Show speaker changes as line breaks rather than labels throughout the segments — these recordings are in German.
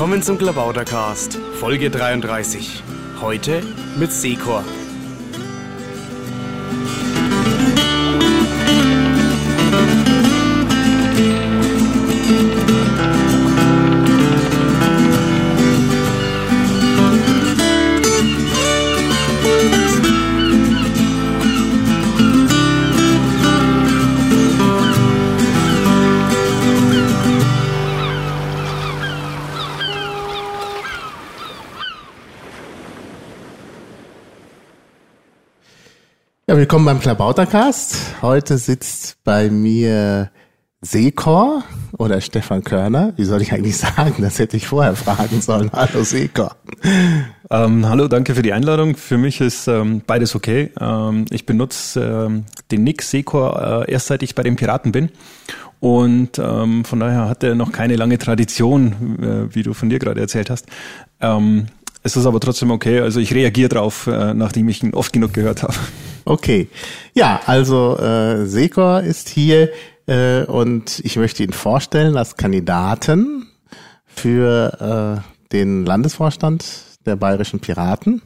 Willkommen zum Klabautercast, Folge 33. Heute mit Secor.
Willkommen beim Klabautercast. Heute sitzt bei mir Sekor oder Stefan Körner. Wie soll ich eigentlich sagen? Das hätte ich vorher fragen sollen. Hallo Sekor.
Ähm, hallo, danke für die Einladung. Für mich ist ähm, beides okay. Ähm, ich benutze ähm, den Nick Sekor äh, erst seit ich bei den Piraten bin. Und ähm, von daher hat er noch keine lange Tradition, äh, wie du von dir gerade erzählt hast. Es ist aber trotzdem okay. Also ich reagiere drauf, äh, nachdem ich ihn oft genug gehört habe.
Okay. Ja, also äh, Sekor ist hier äh, und ich möchte ihn vorstellen als Kandidaten für äh, den Landesvorstand der Bayerischen Piraten.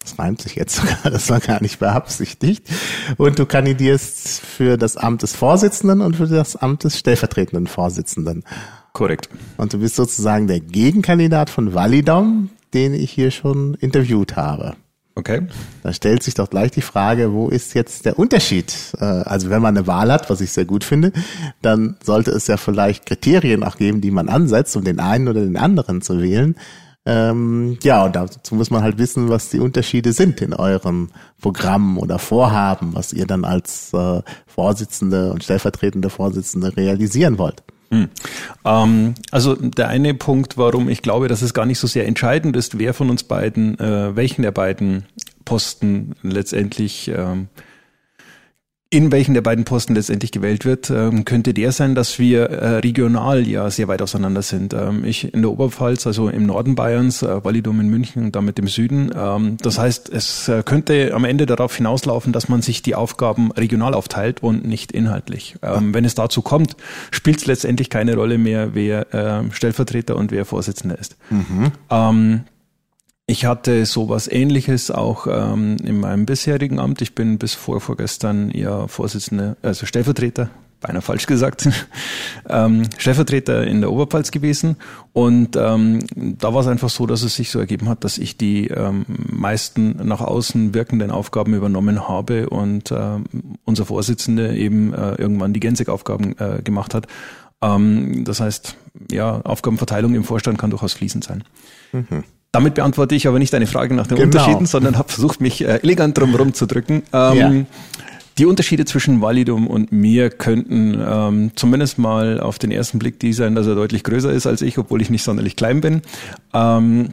Das reimt sich jetzt sogar, das war gar nicht beabsichtigt. Und du kandidierst für das Amt des Vorsitzenden und für das Amt des stellvertretenden Vorsitzenden.
Korrekt.
Und du bist sozusagen der Gegenkandidat von Validom, den ich hier schon interviewt habe.
Okay.
Da stellt sich doch gleich die Frage, wo ist jetzt der Unterschied? Äh, Also wenn man eine Wahl hat, was ich sehr gut finde, dann sollte es ja vielleicht Kriterien auch geben, die man ansetzt, um den einen oder den anderen zu wählen. Ähm, ja, und dazu muss man halt wissen, was die Unterschiede sind in eurem Programm oder Vorhaben, was ihr dann als äh, Vorsitzende und stellvertretende Vorsitzende realisieren wollt.
Hm. Ähm, also der eine Punkt, warum ich glaube, dass es gar nicht so sehr entscheidend ist, wer von uns beiden, äh, welchen der beiden Posten letztendlich ähm, in welchen der beiden Posten letztendlich gewählt wird, ähm, könnte der sein, dass wir äh, regional ja sehr weit auseinander sind. Ähm, ich in der Oberpfalz, also im Norden Bayerns, äh, Validum in München und damit im Süden. Ähm, das heißt, es äh, könnte am Ende darauf hinauslaufen, dass man sich die Aufgaben regional aufteilt und nicht inhaltlich. Wenn es dazu kommt, spielt es letztendlich keine Rolle mehr, wer Stellvertreter und wer Vorsitzender ist. Ähm, ich hatte sowas ähnliches auch ähm, in meinem bisherigen Amt. Ich bin bis vor vorgestern ja Vorsitzender, also Stellvertreter, beinahe falsch gesagt, ähm, Stellvertreter in der Oberpfalz gewesen. Und ähm, da war es einfach so, dass es sich so ergeben hat, dass ich die ähm, meisten nach außen wirkenden Aufgaben übernommen habe und ähm, unser Vorsitzender eben äh, irgendwann die Gänzig-Aufgaben äh, gemacht hat. Ähm, das heißt, ja, Aufgabenverteilung im Vorstand kann durchaus fließend sein. Damit beantworte ich aber nicht deine Frage nach den
Genau.
Unterschieden, sondern habe versucht, mich äh, elegant drumherum zu drücken. Ähm,
Ja.
Die Unterschiede zwischen Validum und mir könnten ähm, zumindest mal auf den ersten Blick die sein, dass er deutlich größer ist als ich, obwohl ich nicht sonderlich klein bin. Ähm,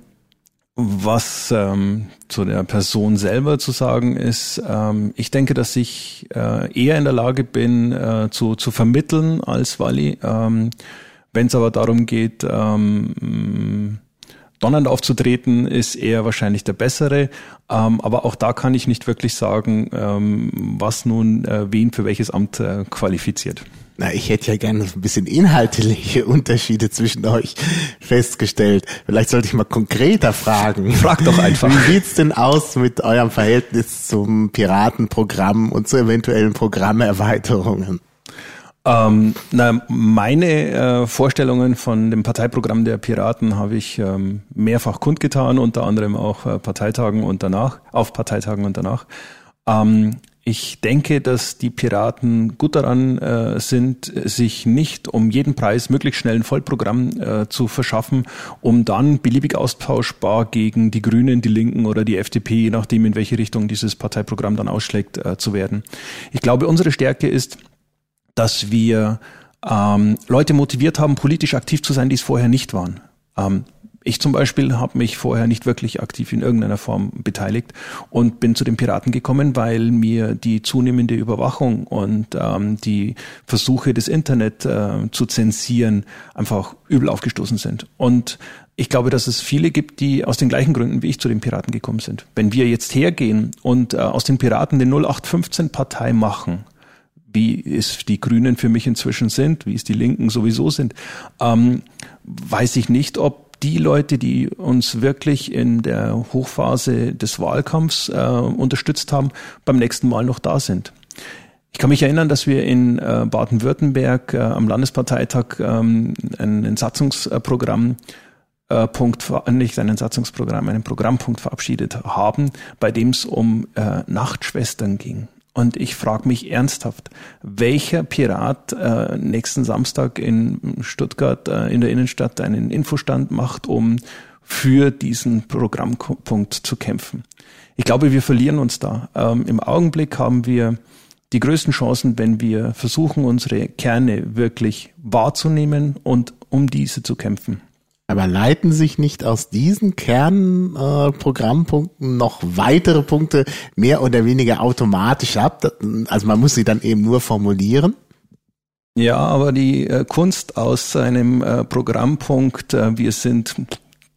was ähm, zu der Person selber zu sagen ist, ähm, ich denke, dass ich äh, eher in der Lage bin, äh, zu, zu vermitteln als Wally. Ähm, Wenn es aber darum geht, ähm, donnernd aufzutreten, ist er wahrscheinlich der bessere. Ähm, aber auch da kann ich nicht wirklich sagen, ähm, was nun äh, wen für welches Amt äh, qualifiziert.
Na, ich hätte ja gerne ein bisschen inhaltliche Unterschiede zwischen euch festgestellt. Vielleicht sollte ich mal konkreter fragen.
Frag doch einfach.
Wie sieht's denn aus mit eurem Verhältnis zum Piratenprogramm und zu eventuellen Programmerweiterungen?
Ähm, na, meine äh, Vorstellungen von dem Parteiprogramm der Piraten habe ich ähm, mehrfach kundgetan, unter anderem auch äh, Parteitagen und danach, auf Parteitagen und danach. Ähm, ich denke, dass die Piraten gut daran äh, sind, sich nicht um jeden Preis möglichst schnell ein Vollprogramm äh, zu verschaffen, um dann beliebig austauschbar gegen die Grünen, die Linken oder die FDP, je nachdem in welche Richtung dieses Parteiprogramm dann ausschlägt, äh, zu werden. Ich glaube, unsere Stärke ist, dass wir ähm, Leute motiviert haben, politisch aktiv zu sein, die es vorher nicht waren. Ähm, ich zum Beispiel habe mich vorher nicht wirklich aktiv in irgendeiner Form beteiligt und bin zu den Piraten gekommen, weil mir die zunehmende Überwachung und ähm, die Versuche des Internet äh, zu zensieren einfach übel aufgestoßen sind. Und ich glaube, dass es viele gibt, die aus den gleichen Gründen wie ich zu den Piraten gekommen sind. Wenn wir jetzt hergehen und äh, aus den Piraten den 0815-Partei machen, wie es die Grünen für mich inzwischen sind, wie es die Linken sowieso sind, ähm, weiß ich nicht, ob die Leute, die uns wirklich in der Hochphase des Wahlkampfs äh, unterstützt haben, beim nächsten Mal noch da sind. Ich kann mich erinnern, dass wir in äh, Baden-Württemberg äh, am Landesparteitag ähm, ein, Satzungsprogramm äh, Punkt, nicht einen Satzungsprogramm, einen Programmpunkt verabschiedet haben, bei dem es um äh, Nachtschwestern ging. Und ich frage mich ernsthaft, welcher Pirat äh, nächsten Samstag in Stuttgart äh, in der Innenstadt einen Infostand macht, um für diesen Programmpunkt zu kämpfen. Ich glaube, wir verlieren uns da. Ähm, Im Augenblick haben wir die größten Chancen, wenn wir versuchen, unsere Kerne wirklich wahrzunehmen und um diese zu kämpfen.
Aber leiten sich nicht aus diesen Kernprogrammpunkten äh, noch weitere Punkte mehr oder weniger automatisch ab? Also man muss sie dann eben nur formulieren?
Ja, aber die äh, Kunst aus einem äh, Programmpunkt, äh, wir sind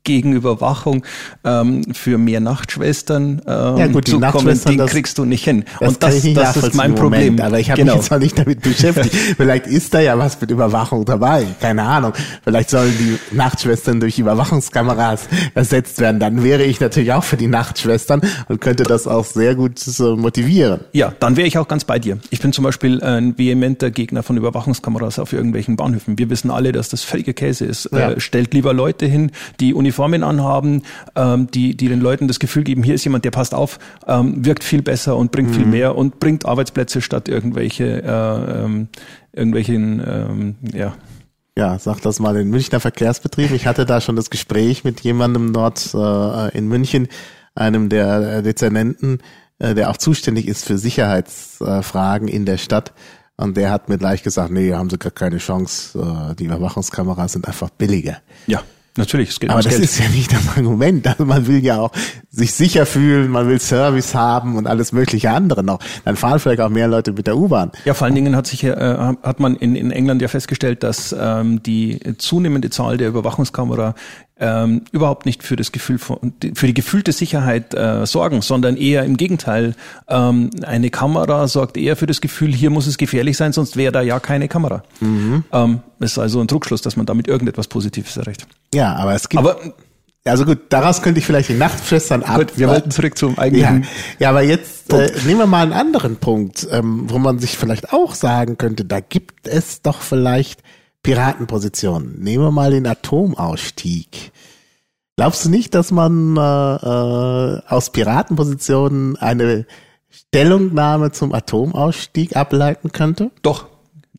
gegen Überwachung ähm, für mehr Nachtschwestern ähm,
ja, gut, die
zu
kommen,
den kriegst du nicht hin.
Das
und das, das ist mein Problem.
Moment, aber ich habe genau. mich jetzt noch nicht damit beschäftigt. Vielleicht ist da ja was mit Überwachung dabei. Keine Ahnung. Vielleicht sollen die Nachtschwestern durch Überwachungskameras ersetzt werden. Dann wäre ich natürlich auch für die Nachtschwestern und könnte das auch sehr gut so motivieren.
Ja, dann wäre ich auch ganz bei dir. Ich bin zum Beispiel ein vehementer Gegner von Überwachungskameras auf irgendwelchen Bahnhöfen. Wir wissen alle, dass das völlige Käse ist. Ja. Äh, stellt lieber Leute hin, die Uniform Uniformen anhaben, ähm, die, die den Leuten das Gefühl geben, hier ist jemand, der passt auf, ähm, wirkt viel besser und bringt mhm. viel mehr und bringt Arbeitsplätze statt irgendwelche, äh, ähm, irgendwelchen, ähm, ja.
Ja, sag das mal den Münchner Verkehrsbetrieb. Ich hatte da schon das Gespräch mit jemandem dort äh, in München, einem der Dezernenten, äh, der auch zuständig ist für Sicherheitsfragen in der Stadt. Und der hat mir gleich gesagt, nee, haben sie gar keine Chance. Äh, die Überwachungskameras sind einfach billiger.
Ja. Natürlich, es
geht Aber das Geld. ist ja nicht das Argument. Also man will ja auch sich sicher fühlen, man will Service haben und alles mögliche andere noch. Dann fahren vielleicht auch mehr Leute mit der U-Bahn.
Ja, vor allen Dingen hat sich äh, hat man in, in England ja festgestellt, dass ähm, die zunehmende Zahl der Überwachungskamera ähm, überhaupt nicht für das Gefühl von, für die gefühlte Sicherheit äh, sorgen, sondern eher im Gegenteil. Ähm, eine Kamera sorgt eher für das Gefühl, hier muss es gefährlich sein, sonst wäre da ja keine Kamera. Mhm. Ähm, ist also ein Druckschluss, dass man damit irgendetwas Positives erreicht.
Ja, aber es gibt. Aber, also gut, daraus könnte ich vielleicht die Nachtschwestern ab. Gut,
wir wollten zurück zum eigentlichen.
Ja, ja aber jetzt äh, nehmen wir mal einen anderen Punkt, ähm, wo man sich vielleicht auch sagen könnte, da gibt es doch vielleicht Piratenposition. Nehmen wir mal den Atomausstieg. Glaubst du nicht, dass man äh, äh, aus Piratenpositionen eine Stellungnahme zum Atomausstieg ableiten könnte?
Doch.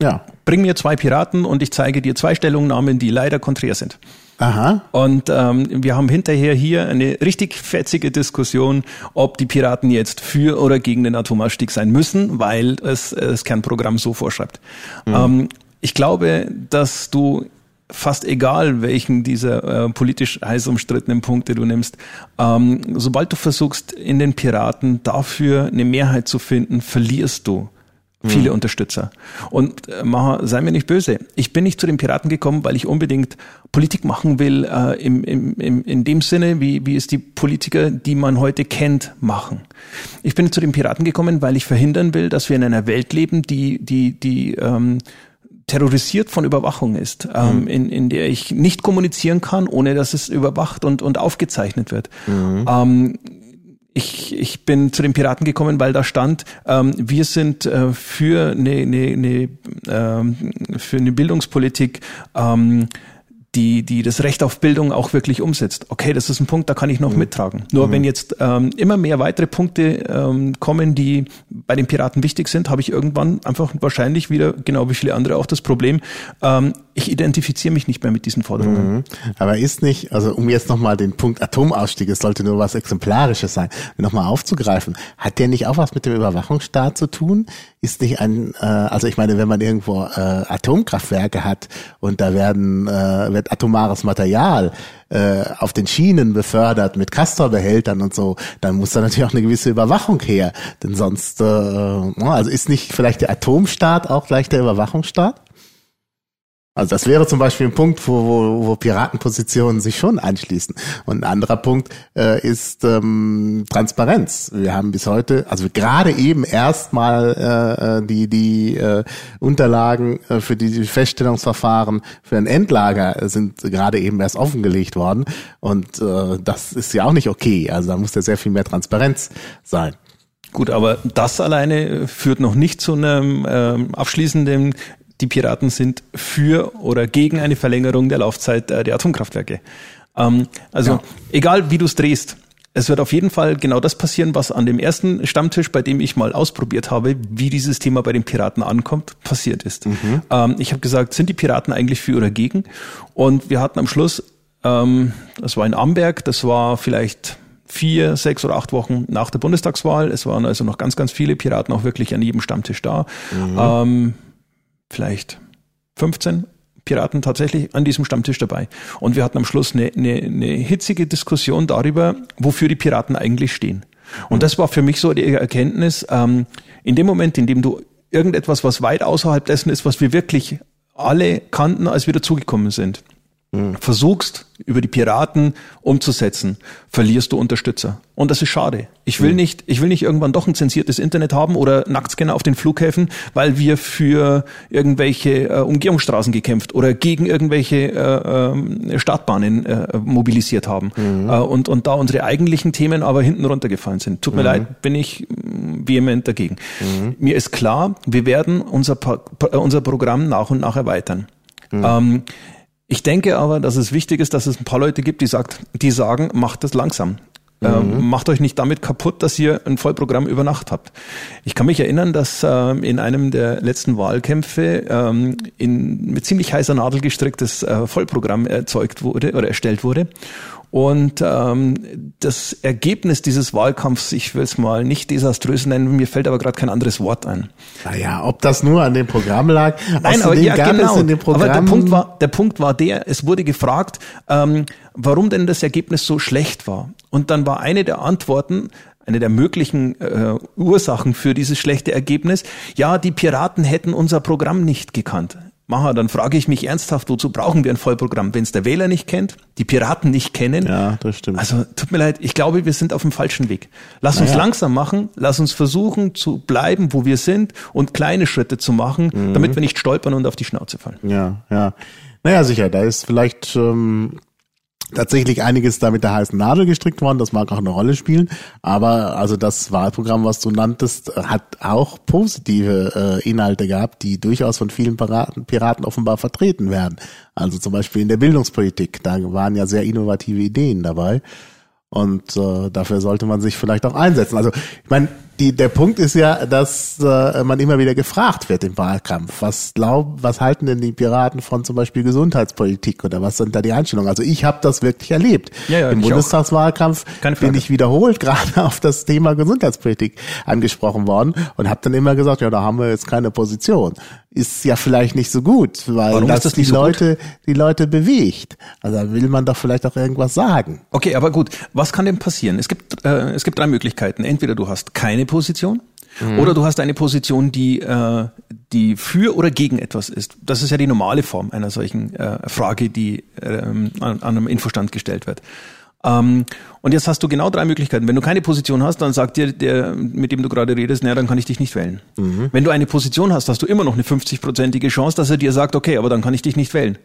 Ja. Bring mir zwei Piraten und ich zeige dir zwei Stellungnahmen, die leider konträr sind.
Aha.
Und ähm, wir haben hinterher hier eine richtig fetzige Diskussion, ob die Piraten jetzt für oder gegen den Atomausstieg sein müssen, weil es das Kernprogramm so vorschreibt. Mhm. Ähm, ich glaube, dass du fast egal, welchen dieser äh, politisch heiß umstrittenen Punkte du nimmst, ähm, sobald du versuchst, in den Piraten dafür eine Mehrheit zu finden, verlierst du viele mhm. Unterstützer. Und äh, Maha, sei mir nicht böse. Ich bin nicht zu den Piraten gekommen, weil ich unbedingt Politik machen will, äh, im, im, im, in dem Sinne, wie, wie es die Politiker, die man heute kennt, machen. Ich bin zu den Piraten gekommen, weil ich verhindern will, dass wir in einer Welt leben, die, die, die ähm, terrorisiert von Überwachung ist, ähm, mhm. in, in der ich nicht kommunizieren kann, ohne dass es überwacht und, und aufgezeichnet wird. Mhm. Ähm, ich, ich bin zu den Piraten gekommen, weil da stand, ähm, wir sind äh, für eine, eine, eine, ähm, für eine Bildungspolitik ähm, die, die das Recht auf Bildung auch wirklich umsetzt. Okay, das ist ein Punkt, da kann ich noch mhm. mittragen. Nur mhm. wenn jetzt ähm, immer mehr weitere Punkte ähm, kommen, die bei den Piraten wichtig sind, habe ich irgendwann einfach wahrscheinlich wieder, genau wie viele andere, auch das Problem, ähm, ich identifiziere mich nicht mehr mit diesen Forderungen. Mhm.
Aber ist nicht, also um jetzt nochmal den Punkt Atomausstieg, es sollte nur was Exemplarisches sein, nochmal aufzugreifen, hat der nicht auch was mit dem Überwachungsstaat zu tun? Ist nicht ein, äh, also ich meine, wenn man irgendwo äh, Atomkraftwerke hat und da werden, äh, wird atomares Material äh, auf den Schienen befördert mit Castorbehältern und so, dann muss da natürlich auch eine gewisse Überwachung her. Denn sonst, äh, also ist nicht vielleicht der Atomstaat auch gleich der Überwachungsstaat? Also das wäre zum Beispiel ein Punkt, wo, wo, wo Piratenpositionen sich schon anschließen. Und ein anderer Punkt äh, ist ähm, Transparenz. Wir haben bis heute, also gerade eben erstmal äh, äh, die, die äh, Unterlagen äh, für die Feststellungsverfahren für ein Endlager sind gerade eben erst offengelegt worden. Und äh, das ist ja auch nicht okay. Also da muss ja sehr viel mehr Transparenz sein.
Gut, aber das alleine führt noch nicht zu einem ähm, abschließenden die Piraten sind für oder gegen eine Verlängerung der Laufzeit äh, der Atomkraftwerke. Ähm, also ja. egal wie du es drehst, es wird auf jeden Fall genau das passieren, was an dem ersten Stammtisch, bei dem ich mal ausprobiert habe, wie dieses Thema bei den Piraten ankommt, passiert ist. Mhm. Ähm, ich habe gesagt, sind die Piraten eigentlich für oder gegen? Und wir hatten am Schluss, ähm, das war in Amberg, das war vielleicht vier, sechs oder acht Wochen nach der Bundestagswahl. Es waren also noch ganz, ganz viele Piraten auch wirklich an jedem Stammtisch da. Mhm. Ähm, vielleicht 15 Piraten tatsächlich an diesem Stammtisch dabei. Und wir hatten am Schluss eine, eine, eine hitzige Diskussion darüber, wofür die Piraten eigentlich stehen. Und das war für mich so die Erkenntnis, ähm, in dem Moment, in dem du irgendetwas, was weit außerhalb dessen ist, was wir wirklich alle kannten, als wir dazugekommen sind. Versuchst über die Piraten umzusetzen, verlierst du Unterstützer. Und das ist schade. Ich will mhm. nicht, ich will nicht irgendwann doch ein zensiertes Internet haben oder Nacktscanner auf den Flughäfen, weil wir für irgendwelche äh, Umgehungsstraßen gekämpft oder gegen irgendwelche äh, äh, Startbahnen äh, mobilisiert haben mhm. äh, und, und da unsere eigentlichen Themen aber hinten runtergefallen sind. Tut mir mhm. leid, bin ich mm, vehement dagegen. Mhm. Mir ist klar, wir werden unser, unser Programm nach und nach erweitern. Mhm. Ähm, ich denke aber, dass es wichtig ist, dass es ein paar Leute gibt, die sagt, die sagen, macht das langsam. Ähm, mhm. macht euch nicht damit kaputt, dass ihr ein Vollprogramm über Nacht habt. Ich kann mich erinnern, dass ähm, in einem der letzten Wahlkämpfe ähm, in, mit ziemlich heißer Nadel gestricktes äh, Vollprogramm erzeugt wurde oder erstellt wurde. Und ähm, das Ergebnis dieses Wahlkampfs, ich will es mal nicht desaströs nennen, mir fällt aber gerade kein anderes Wort ein.
Naja, ob das nur an dem Programm lag?
Nein, aber ja, genau. aber der Punkt war, der Punkt war der, es wurde gefragt, ähm, warum denn das Ergebnis so schlecht war. Und dann war eine der Antworten, eine der möglichen äh, Ursachen für dieses schlechte Ergebnis, ja, die Piraten hätten unser Programm nicht gekannt. Maha, dann frage ich mich ernsthaft, wozu brauchen wir ein Vollprogramm, wenn es der Wähler nicht kennt, die Piraten nicht kennen?
Ja, das stimmt.
Also tut mir leid, ich glaube, wir sind auf dem falschen Weg. Lass naja. uns langsam machen, lass uns versuchen zu bleiben, wo wir sind und kleine Schritte zu machen, mhm. damit wir nicht stolpern und auf die Schnauze fallen.
Ja, ja. Naja, sicher, da ist vielleicht ähm, tatsächlich einiges da mit der heißen Nadel gestrickt worden, das mag auch eine Rolle spielen, aber also das Wahlprogramm, was du nanntest, hat auch positive äh, Inhalte gehabt, die durchaus von vielen Piraten, Piraten offenbar vertreten werden. Also zum Beispiel in der Bildungspolitik, da waren ja sehr innovative Ideen dabei. Und äh, dafür sollte man sich vielleicht auch einsetzen. Also ich meine, die, der Punkt ist ja, dass äh, man immer wieder gefragt wird im Wahlkampf. Was glauben, was halten denn die Piraten von zum Beispiel Gesundheitspolitik oder was sind da die Einstellungen? Also ich habe das wirklich erlebt. Ja, ja, Im Bundestagswahlkampf bin ich wiederholt gerade auf das Thema Gesundheitspolitik angesprochen worden und habe dann immer gesagt, ja, da haben wir jetzt keine Position. Ist ja vielleicht nicht so gut, weil Warum das, das die so Leute, gut? die Leute bewegt. Also da will man doch vielleicht auch irgendwas sagen.
Okay, aber gut, was kann denn passieren? Es gibt äh, es gibt drei Möglichkeiten. Entweder du hast keine Position. Mhm. Oder du hast eine Position, die, äh, die für oder gegen etwas ist. Das ist ja die normale Form einer solchen äh, Frage, die ähm, an, an einem Infostand gestellt wird. Ähm, und jetzt hast du genau drei Möglichkeiten. Wenn du keine Position hast, dann sagt dir der, mit dem du gerade redest, naja, dann kann ich dich nicht wählen. Mhm. Wenn du eine Position hast, hast du immer noch eine 50-prozentige Chance, dass er dir sagt, okay, aber dann kann ich dich nicht wählen.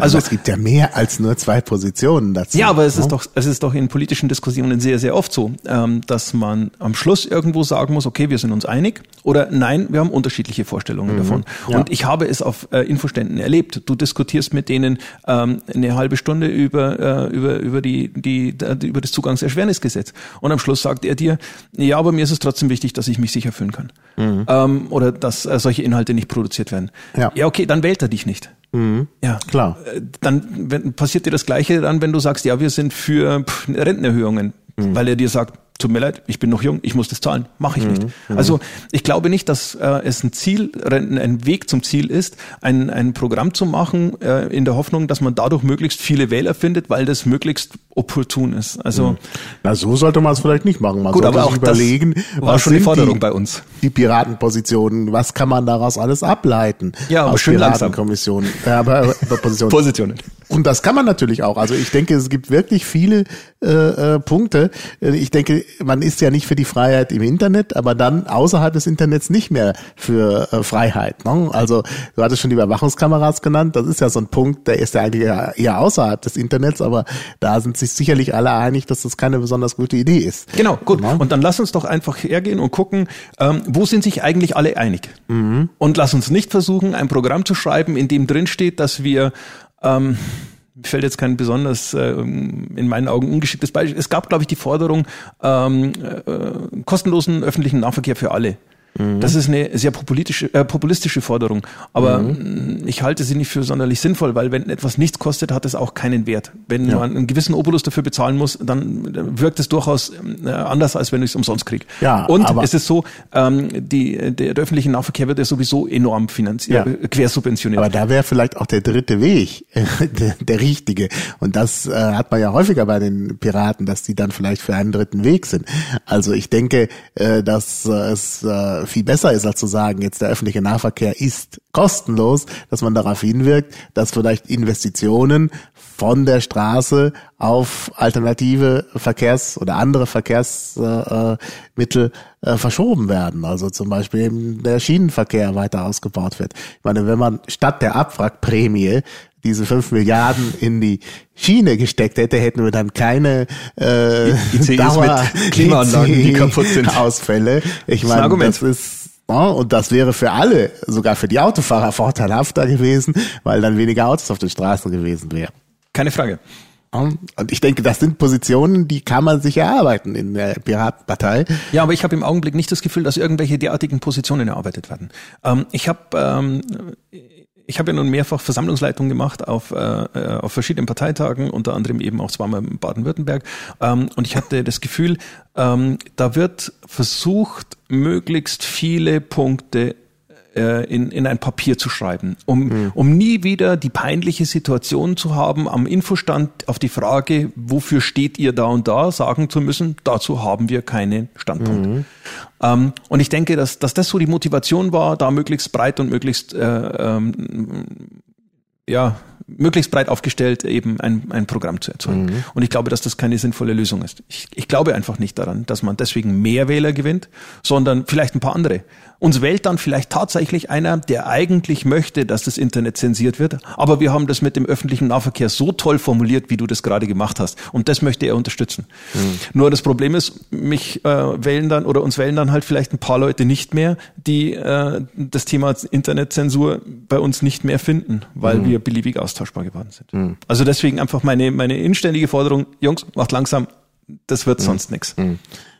Also aber es gibt ja mehr als nur zwei Positionen dazu.
Ja, aber es ist doch, es ist doch in politischen Diskussionen sehr, sehr oft so, ähm, dass man am Schluss irgendwo sagen muss, okay, wir sind uns einig oder nein, wir haben unterschiedliche Vorstellungen mhm, davon. Ja. Und ich habe es auf äh, Infoständen erlebt. Du diskutierst mit denen ähm, eine halbe Stunde über äh, über über die die über das Zugangserschwernisgesetz und am Schluss sagt er dir, ja, aber mir ist es trotzdem wichtig, dass ich mich sicher fühlen kann mhm. ähm, oder dass äh, solche Inhalte nicht produziert werden. Ja. ja, okay, dann wählt er dich nicht.
Mhm. Ja, klar.
Äh, dann wenn, passiert dir das Gleiche dann, wenn du sagst, ja, wir sind für pff, Rentenerhöhungen, mhm. weil er dir sagt, tut mir leid, ich bin noch jung, ich muss das zahlen, mache ich nicht. Mhm. Also ich glaube nicht, dass äh, es ein Ziel, ein Weg zum Ziel ist, ein, ein Programm zu machen, äh, in der Hoffnung, dass man dadurch möglichst viele Wähler findet, weil das möglichst opportun ist. Also
mhm. na so sollte man es vielleicht nicht machen. Man
gut,
sollte
aber auch überlegen,
war was schon die Forderung die, bei uns. Die Piratenpositionen, was kann man daraus alles ableiten?
Ja, aber schön langsam.
Ja, aber, aber Positionen. Positionen. Und das kann man natürlich auch. Also ich denke, es gibt wirklich viele äh, äh, Punkte. Äh, ich denke, man ist ja nicht für die Freiheit im Internet, aber dann außerhalb des Internets nicht mehr für äh, Freiheit. Ne? Also du hattest schon die Überwachungskameras genannt. Das ist ja so ein Punkt, der ist ja eigentlich eher außerhalb des Internets, aber da sind sich sicherlich alle einig, dass das keine besonders gute Idee ist.
Genau, gut. Ne? Und dann lass uns doch einfach hergehen und gucken, ähm, wo sind sich eigentlich alle einig? Mhm. Und lass uns nicht versuchen, ein Programm zu schreiben, in dem drin steht, dass wir ähm, fällt jetzt kein besonders äh, in meinen Augen ungeschicktes Beispiel. Es gab, glaube ich, die Forderung ähm, äh, kostenlosen öffentlichen Nahverkehr für alle. Mhm. Das ist eine sehr populistische, äh, populistische Forderung. Aber mhm. ich halte sie nicht für sonderlich sinnvoll, weil wenn etwas nichts kostet, hat es auch keinen Wert. Wenn ja. man einen gewissen Obolus dafür bezahlen muss, dann wirkt es durchaus äh, anders, als wenn ich es umsonst kriege. Ja, Und es ist so, ähm, die, der, der öffentliche Nahverkehr wird ja sowieso enorm finanziert, ja. Äh, quersubventioniert.
Aber da wäre vielleicht auch der dritte Weg der, der richtige. Und das äh, hat man ja häufiger bei den Piraten, dass die dann vielleicht für einen dritten Weg sind. Also ich denke, äh, dass äh, es äh, viel besser ist, als zu sagen, jetzt der öffentliche Nahverkehr ist kostenlos, dass man darauf hinwirkt, dass vielleicht Investitionen von der Straße auf alternative Verkehrs- oder andere Verkehrsmittel äh, äh, verschoben werden. Also zum Beispiel eben der Schienenverkehr weiter ausgebaut wird. Ich meine, wenn man statt der Abwrackprämie diese fünf Milliarden in die Schiene gesteckt hätte, hätten wir dann keine äh, ICEs Dauer
mit Klimaanlagen, die kaputt sind.
Ausfälle. Ich meine, das ist ja, und das wäre für alle, sogar für die Autofahrer, vorteilhafter gewesen, weil dann weniger Autos auf den Straßen gewesen wären.
Keine Frage.
Und ich denke, das sind Positionen, die kann man sich erarbeiten in der Piratenpartei.
Ja, aber ich habe im Augenblick nicht das Gefühl, dass irgendwelche derartigen Positionen erarbeitet werden. Ähm, ich habe ähm, ich habe ja nun mehrfach Versammlungsleitung gemacht auf, äh, äh, auf verschiedenen Parteitagen, unter anderem eben auch zweimal in Baden-Württemberg. Ähm, und ich hatte das Gefühl, ähm, da wird versucht, möglichst viele Punkte äh, in, in ein Papier zu schreiben, um, mhm. um nie wieder die peinliche Situation zu haben, am Infostand auf die Frage, wofür steht ihr da und da, sagen zu müssen, dazu haben wir keinen Standpunkt. Mhm. Ähm, und ich denke, dass, dass das so die Motivation war, da möglichst breit und möglichst äh, ähm, ja, möglichst breit aufgestellt eben ein, ein Programm zu erzeugen. Mhm. Und ich glaube, dass das keine sinnvolle Lösung ist. Ich, ich glaube einfach nicht daran, dass man deswegen mehr Wähler gewinnt, sondern vielleicht ein paar andere. Uns wählt dann vielleicht tatsächlich einer, der eigentlich möchte, dass das Internet zensiert wird, aber wir haben das mit dem öffentlichen Nahverkehr so toll formuliert, wie du das gerade gemacht hast. Und das möchte er unterstützen. Mhm. Nur das Problem ist, mich äh, wählen dann oder uns wählen dann halt vielleicht ein paar Leute nicht mehr, die äh, das Thema Internetzensur bei uns nicht mehr finden, weil mhm. wir beliebig austauschbar geworden sind. Mhm. Also deswegen einfach meine, meine inständige Forderung, Jungs, macht langsam, das wird mhm. sonst nichts.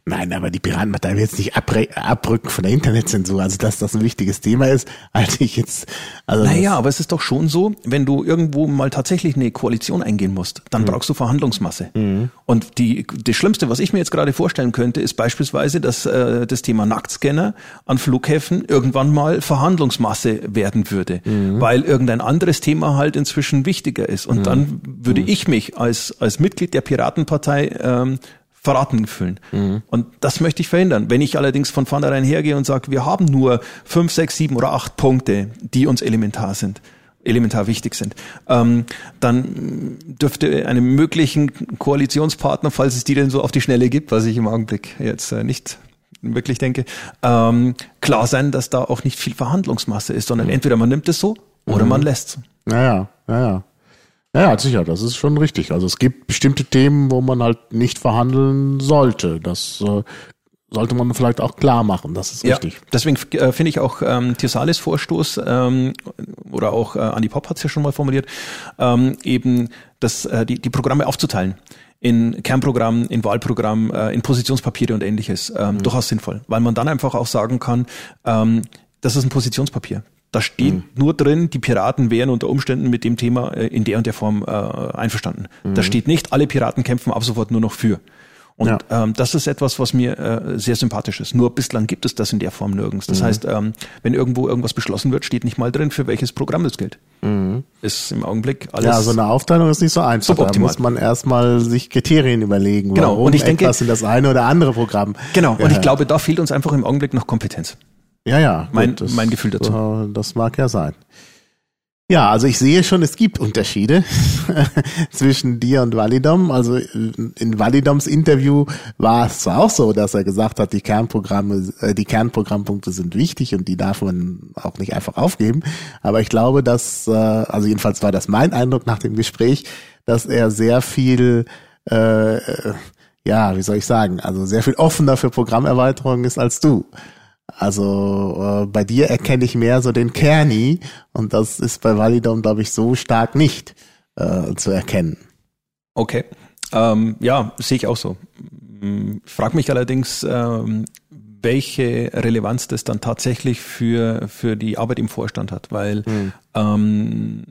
Nein, aber die Piratenpartei will jetzt nicht abrücken von der Internetzensur. Also, dass das ein wichtiges Thema ist, halte ich jetzt.
Also naja, aber es ist doch schon so, wenn du irgendwo mal tatsächlich eine Koalition eingehen musst, dann mhm. brauchst du Verhandlungsmasse. Mhm. Und die, das Schlimmste, was ich mir jetzt gerade vorstellen könnte, ist beispielsweise, dass äh, das Thema Nacktscanner an Flughäfen irgendwann mal Verhandlungsmasse werden würde, mhm. weil irgendein anderes Thema halt inzwischen wichtiger ist. Und mhm. dann würde mhm. ich mich als, als Mitglied der Piratenpartei ähm, verraten fühlen. Mhm. Und das möchte ich verhindern. Wenn ich allerdings von vornherein hergehe und sage, wir haben nur fünf, sechs, sieben oder acht Punkte, die uns elementar sind, elementar wichtig sind, ähm, dann dürfte einem möglichen Koalitionspartner, falls es die denn so auf die Schnelle gibt, was ich im Augenblick jetzt äh, nicht wirklich denke, ähm, klar sein, dass da auch nicht viel Verhandlungsmasse ist, sondern mhm. entweder man nimmt es so oder mhm. man lässt es.
Naja, naja. Ja, sicher, das ist schon richtig. Also es gibt bestimmte Themen, wo man halt nicht verhandeln sollte. Das äh, sollte man vielleicht auch klar machen, das ist richtig. Ja,
deswegen äh, finde ich auch ähm, Tiersales Vorstoß ähm, oder auch äh, Andi Pop hat es ja schon mal formuliert, ähm, eben das, äh, die, die Programme aufzuteilen in Kernprogramm, in Wahlprogramm, äh, in Positionspapiere und ähnliches ähm, mhm. durchaus sinnvoll, weil man dann einfach auch sagen kann, ähm, das ist ein Positionspapier. Da steht mhm. nur drin, die Piraten wären unter Umständen mit dem Thema äh, in der und der Form äh, einverstanden. Mhm. Da steht nicht, alle Piraten kämpfen ab sofort nur noch für. Und ja. ähm, das ist etwas, was mir äh, sehr sympathisch ist. Nur bislang gibt es das in der Form nirgends. Das mhm. heißt, ähm, wenn irgendwo irgendwas beschlossen wird, steht nicht mal drin, für welches Programm das gilt. Mhm. Ist im Augenblick alles.
Ja, so eine Aufteilung ist nicht so einfach. Da muss man erstmal sich Kriterien überlegen,
genau.
warum
und ich denke,
etwas in das eine oder andere Programm.
Genau. Und ich glaube, da fehlt uns einfach im Augenblick noch Kompetenz.
Ja, ja.
Mein, gut, das, mein Gefühl dazu.
Das mag ja sein. Ja, also ich sehe schon, es gibt Unterschiede zwischen dir und Validom. Also in Validoms Interview war es zwar auch so, dass er gesagt hat, die Kernprogramme, äh, die Kernprogrammpunkte sind wichtig und die darf man auch nicht einfach aufgeben. Aber ich glaube, dass, äh, also jedenfalls war das mein Eindruck nach dem Gespräch, dass er sehr viel äh, ja, wie soll ich sagen, also sehr viel offener für Programmerweiterungen ist als du. Also äh, bei dir erkenne ich mehr so den Kerni und das ist bei Validom, glaube ich, so stark nicht äh, zu erkennen.
Okay. Ähm, ja, sehe ich auch so. Ich frage mich allerdings, ähm, welche Relevanz das dann tatsächlich für, für die Arbeit im Vorstand hat, weil hm. ähm,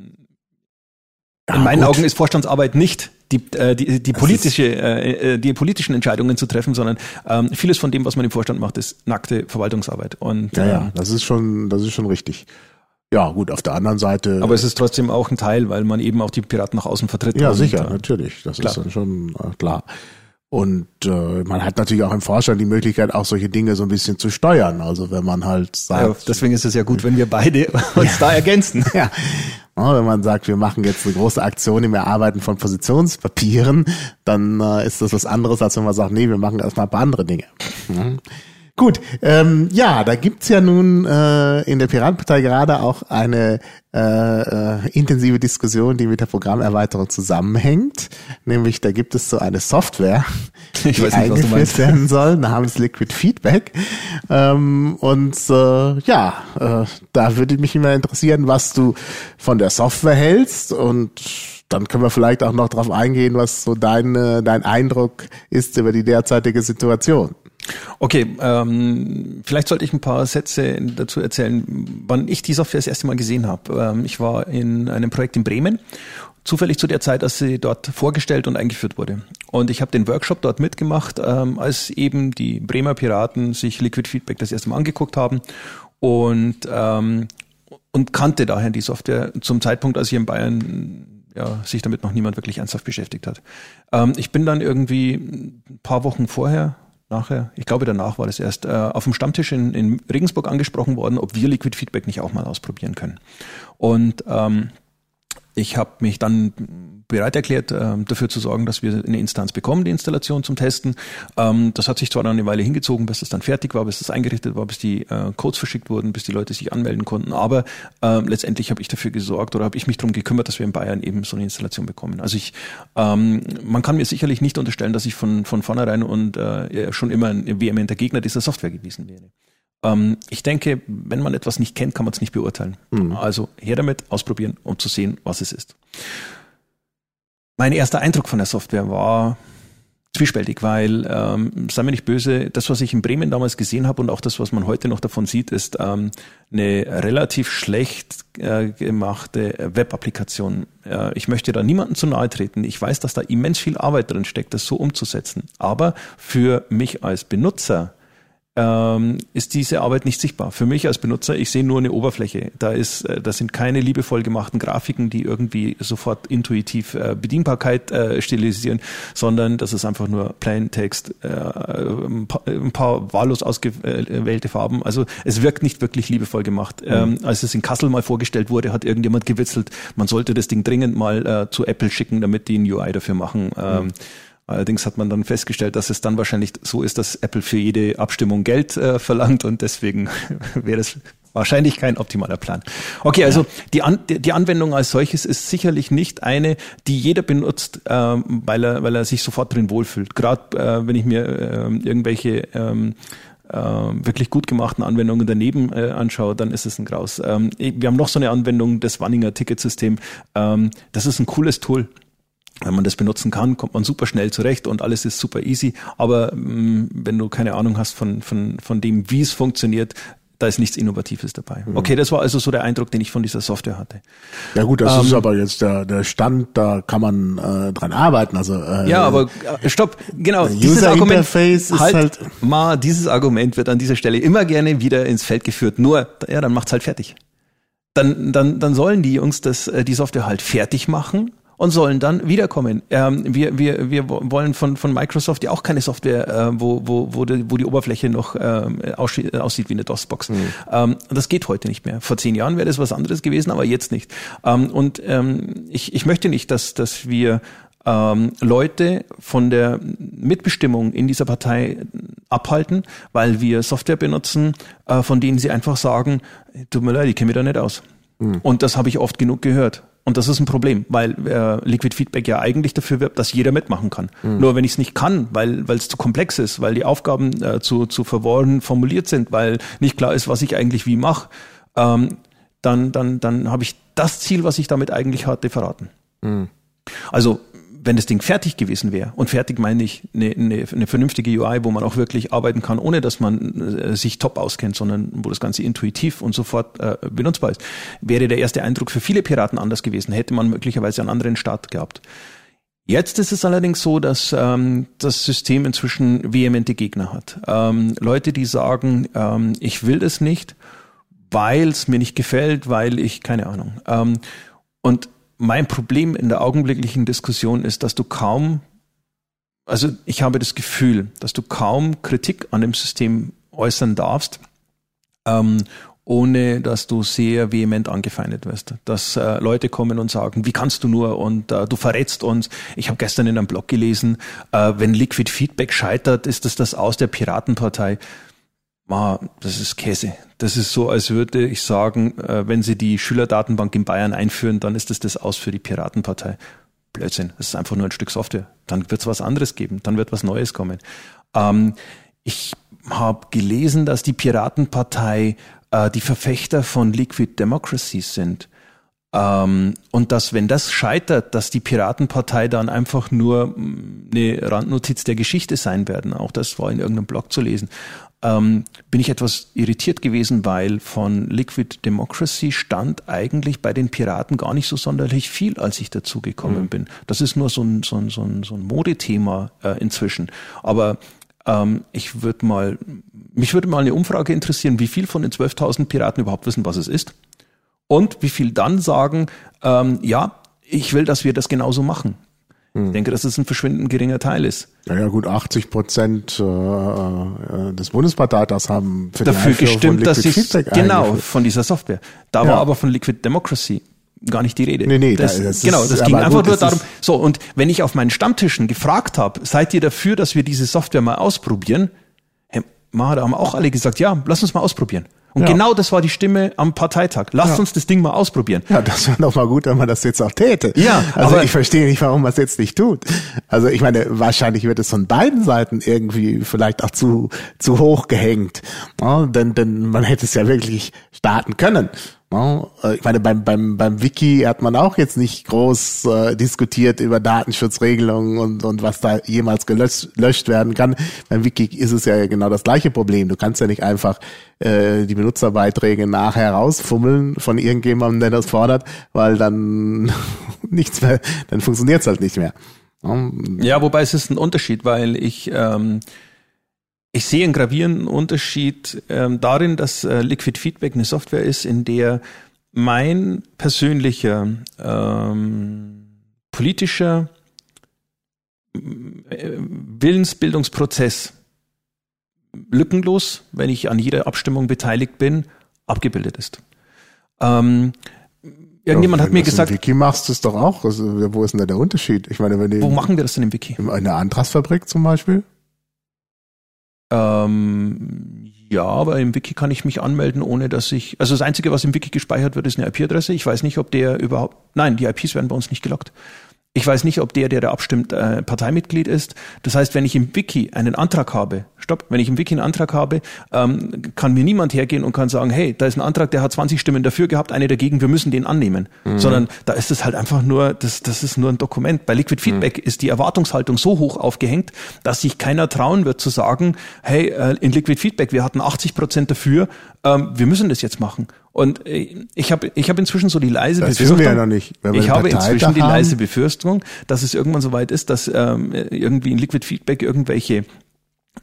in meinen gut. Augen ist Vorstandsarbeit nicht die, äh, die, die politische, äh, äh, die politischen Entscheidungen zu treffen, sondern ähm, vieles von dem, was man im Vorstand macht, ist nackte Verwaltungsarbeit. Und
ja, ja, ähm, das ist schon, das ist schon richtig. Ja, gut, auf der anderen Seite.
Aber es ist trotzdem auch ein Teil, weil man eben auch die Piraten nach außen vertritt.
Ja, sicher, äh, natürlich. Das klar. ist dann schon äh, klar. Und äh, man hat natürlich auch im Vorstand die Möglichkeit, auch solche Dinge so ein bisschen zu steuern. Also wenn man halt sagt. Ja,
deswegen ist es ja gut, wenn wir beide uns ja. da ergänzen.
Ja. Wenn man sagt, wir machen jetzt eine große Aktion im Erarbeiten von Positionspapieren, dann äh, ist das was anderes, als wenn man sagt, nee, wir machen erstmal ein paar andere Dinge. Mhm. Gut, ähm, ja, da gibt's ja nun äh, in der Piratenpartei gerade auch eine äh, äh, intensive Diskussion, die mit der Programmerweiterung zusammenhängt. Nämlich, da gibt es so eine Software, ich die nicht, eingeführt werden soll, namens Liquid Feedback. Ähm, und äh, ja, äh, da würde mich immer interessieren, was du von der Software hältst und dann können wir vielleicht auch noch darauf eingehen, was so dein, dein Eindruck ist über die derzeitige Situation.
Okay, ähm, vielleicht sollte ich ein paar Sätze dazu erzählen, wann ich die Software das erste Mal gesehen habe. Ähm, ich war in einem Projekt in Bremen, zufällig zu der Zeit, als sie dort vorgestellt und eingeführt wurde. Und ich habe den Workshop dort mitgemacht, ähm, als eben die Bremer Piraten sich Liquid Feedback das erste Mal angeguckt haben und ähm, und kannte daher die Software zum Zeitpunkt, als hier in Bayern ja, sich damit noch niemand wirklich ernsthaft beschäftigt hat. Ähm, ich bin dann irgendwie ein paar Wochen vorher nachher, ich glaube danach war das erst, äh, auf dem Stammtisch in, in Regensburg angesprochen worden, ob wir Liquid Feedback nicht auch mal ausprobieren können. Und ähm, ich habe mich dann bereit erklärt, äh, dafür zu sorgen, dass wir eine Instanz bekommen, die Installation zum Testen. Ähm, das hat sich zwar dann eine Weile hingezogen, bis es dann fertig war, bis es eingerichtet war, bis die äh, Codes verschickt wurden, bis die Leute sich anmelden konnten. Aber äh, letztendlich habe ich dafür gesorgt oder habe ich mich darum gekümmert, dass wir in Bayern eben so eine Installation bekommen. Also ich, ähm, man kann mir sicherlich nicht unterstellen, dass ich von von vornherein und äh, schon immer ein vehementer Gegner dieser Software gewesen wäre. Ähm, ich denke, wenn man etwas nicht kennt, kann man es nicht beurteilen. Mhm. Also her damit, ausprobieren, um zu sehen, was es ist. Mein erster Eindruck von der Software war zwiespältig, weil, ähm, sei mir nicht böse, das, was ich in Bremen damals gesehen habe und auch das, was man heute noch davon sieht, ist ähm, eine relativ schlecht äh, gemachte Web-Applikation. Äh, ich möchte da niemandem zu nahe treten. Ich weiß, dass da immens viel Arbeit drin steckt, das so umzusetzen. Aber für mich als Benutzer ähm, ist diese Arbeit nicht sichtbar. Für mich als Benutzer, ich sehe nur eine Oberfläche. Da ist, äh, das sind keine liebevoll gemachten Grafiken, die irgendwie sofort intuitiv äh, Bedienbarkeit äh, stilisieren, sondern das ist einfach nur Plain Text, äh, ein, paar, ein paar wahllos ausgewählte Farben. Also es wirkt nicht wirklich liebevoll gemacht. Mhm. Ähm, als es in Kassel mal vorgestellt wurde, hat irgendjemand gewitzelt, man sollte das Ding dringend mal äh, zu Apple schicken, damit die ein UI dafür machen. Ähm, mhm. Allerdings hat man dann festgestellt, dass es dann wahrscheinlich so ist, dass Apple für jede Abstimmung Geld äh, verlangt und deswegen wäre es wahrscheinlich kein optimaler Plan. Okay, also die, An die Anwendung als solches ist sicherlich nicht eine, die jeder benutzt, ähm, weil, er, weil er sich sofort drin wohlfühlt. Gerade äh, wenn ich mir äh, irgendwelche ähm, äh, wirklich gut gemachten Anwendungen daneben äh, anschaue, dann ist es ein Graus. Ähm, wir haben noch so eine Anwendung, das Wanninger Ticketsystem. Ähm, das ist ein cooles Tool wenn man das benutzen kann, kommt man super schnell zurecht und alles ist super easy. Aber mh, mm, wenn du keine Ahnung hast von, von, von dem, wie es funktioniert, Da ist nichts Innovatives dabei. Mhm. Okay, das war also so der Eindruck, den ich von dieser Software hatte.
Ja gut, das ähm, ist aber jetzt der, der Stand, da kann man äh, dran arbeiten. Also äh,
ja, aber äh, stopp, genau. Dieses Argument, ist halt, halt mal dieses Argument wird an dieser Stelle immer gerne wieder ins Feld geführt. Nur, ja, dann macht's halt fertig. Dann, dann, dann sollen die Jungs das, äh, die Software halt fertig machen und sollen dann wiederkommen. Ähm, wir, wir, wir wollen von, von Microsoft ja auch keine Software, äh, wo, wo, wo, die, wo die Oberfläche noch ähm, aussieht wie eine DOS-Box. Mhm. Ähm, das geht heute nicht mehr. Vor zehn Jahren wäre das was anderes gewesen, aber jetzt nicht. Ähm, und ähm, ich, ich möchte nicht, dass, dass wir ähm, Leute von der Mitbestimmung in dieser Partei abhalten, weil wir Software benutzen, äh, von denen sie einfach sagen, tut mir leid, ich kenne mich da nicht aus. Mhm. Und das habe ich oft genug gehört. Und das ist ein Problem, weil äh, Liquid Feedback ja eigentlich dafür wirbt, dass jeder mitmachen kann. Mhm. Nur wenn ich es nicht kann, weil es zu komplex ist, weil die Aufgaben äh, zu, zu verworren formuliert sind, weil nicht klar ist, was ich eigentlich wie mache, ähm, dann, dann, dann habe ich das Ziel, was ich damit eigentlich hatte, verraten. Mhm. Also wenn das Ding fertig gewesen wäre, und fertig meine ich eine, eine, eine vernünftige UI, wo man auch wirklich arbeiten kann, ohne dass man äh, sich top auskennt, sondern wo das Ganze intuitiv und sofort äh, benutzbar ist, wäre der erste Eindruck für viele Piraten anders gewesen, hätte man möglicherweise einen anderen Start gehabt. Jetzt ist es allerdings so, dass ähm, das System inzwischen vehemente Gegner hat. Ähm, Leute, die sagen, ähm, ich will das nicht, weil es mir nicht gefällt, weil ich keine Ahnung. Ähm, und mein Problem in der augenblicklichen Diskussion ist, dass du kaum, also ich habe das Gefühl, dass du kaum Kritik an dem System äußern darfst, ähm, ohne dass du sehr vehement angefeindet wirst. Dass äh, Leute kommen und sagen, wie kannst du nur und äh, du verrätst uns. Ich habe gestern in einem Blog gelesen, äh, wenn Liquid Feedback scheitert, ist das das Aus der Piratenpartei. Das ist Käse. Das ist so, als würde ich sagen, äh, wenn Sie die Schülerdatenbank in Bayern einführen, dann ist das das Aus für die Piratenpartei. Blödsinn. Das ist einfach nur ein Stück Software. Dann wird es was anderes geben. Dann wird was Neues kommen. Ähm, ich habe gelesen, dass die Piratenpartei äh, die Verfechter von Liquid Democracy sind. Ähm, und dass, wenn das scheitert, dass die Piratenpartei dann einfach nur mm, eine Randnotiz der Geschichte sein werden. Auch das war in irgendeinem Blog zu lesen ähm, bin ich etwas irritiert gewesen, weil von Liquid Democracy stand eigentlich bei den Piraten gar nicht so sonderlich viel, als ich dazugekommen mhm. bin. Das ist nur so ein, so ein, so ein, so ein Modethema äh, inzwischen. Aber ähm, ich würde mal, mich würde mal eine Umfrage interessieren, wie viel von den 12.000 Piraten überhaupt wissen, was es ist. Und wie viel dann sagen, ähm, ja, ich will, dass wir das genauso machen. Hm. Ich denke, dass es ein verschwindend geringer Teil ist.
Ja, ja gut, 80 Prozent äh, äh, des Bundesparteitags haben
für dafür gestimmt, dass sie genau von dieser Software. Da ja. war aber von Liquid Democracy gar nicht die Rede.
Nee, nee,
das, das genau, das ging einfach gut, nur darum. So, und wenn ich auf meinen Stammtischen gefragt habe, seid ihr dafür, dass wir diese Software mal ausprobieren? Hey, da haben auch alle gesagt, ja, lass uns mal ausprobieren. Und ja. genau das war die Stimme am Parteitag. Lasst ja. uns das Ding mal ausprobieren.
Ja, das wäre doch mal gut, wenn man das jetzt auch täte. Ja, also ich verstehe nicht, warum man es jetzt nicht tut. Also ich meine, wahrscheinlich wird es von beiden Seiten irgendwie vielleicht auch zu zu hoch gehängt, ja, denn denn man hätte es ja wirklich starten können. Äh, ich meine, beim, beim, beim Wiki hat man auch jetzt nicht groß äh, diskutiert über Datenschutzregelungen und, und was da jemals gelöscht löscht werden kann. Beim Wiki ist es ja genau das gleiche Problem. Du kannst ja nicht einfach äh, die Benutzerbeiträge nachher rausfummeln von irgendjemandem, der das fordert, weil dann nichts mehr, dann funktioniert es halt nicht mehr.
Ja, wobei es ist ein Unterschied, weil ich ähm, ich sehe einen gravierenden Unterschied ähm, darin, dass äh, Liquid Feedback eine Software ist, in der mein persönlicher ähm, politischer äh, Willensbildungsprozess lückenlos, wenn ich an jeder Abstimmung beteiligt bin, abgebildet ist. Ähm, Irgendjemand ja, hat mir gesagt.
Im Wiki machst du es doch auch. Also, wo ist denn da der Unterschied? Ich meine, wenn die,
Wo machen wir das denn im Wiki?
In einer Antragsfabrik zum Beispiel?
Ähm, ja, aber im Wiki kann ich mich anmelden, ohne dass ich. Also das Einzige, was im Wiki gespeichert wird, ist eine IP-Adresse. Ich weiß nicht, ob der überhaupt. Nein, die IPs werden bei uns nicht gelockt. Ich weiß nicht, ob der, der da abstimmt, äh, Parteimitglied ist. Das heißt, wenn ich im Wiki einen Antrag habe, stopp, wenn ich im Wiki einen Antrag habe, ähm, kann mir niemand hergehen und kann sagen, hey, da ist ein Antrag, der hat 20 Stimmen dafür gehabt, eine dagegen, wir müssen den annehmen. Mhm. Sondern da ist es halt einfach nur, das, das ist nur ein Dokument. Bei Liquid Feedback mhm. ist die Erwartungshaltung so hoch aufgehängt, dass sich keiner trauen wird zu sagen, hey, äh, in Liquid Feedback, wir hatten 80 Prozent dafür, ähm, wir müssen das jetzt machen. Und äh, ich habe ich hab inzwischen so die leise
das Befürchtung. Wir ja noch nicht,
ich habe inzwischen die leise Befürchtung, dass es irgendwann so weit ist, dass ähm, irgendwie in Liquid Feedback irgendwelche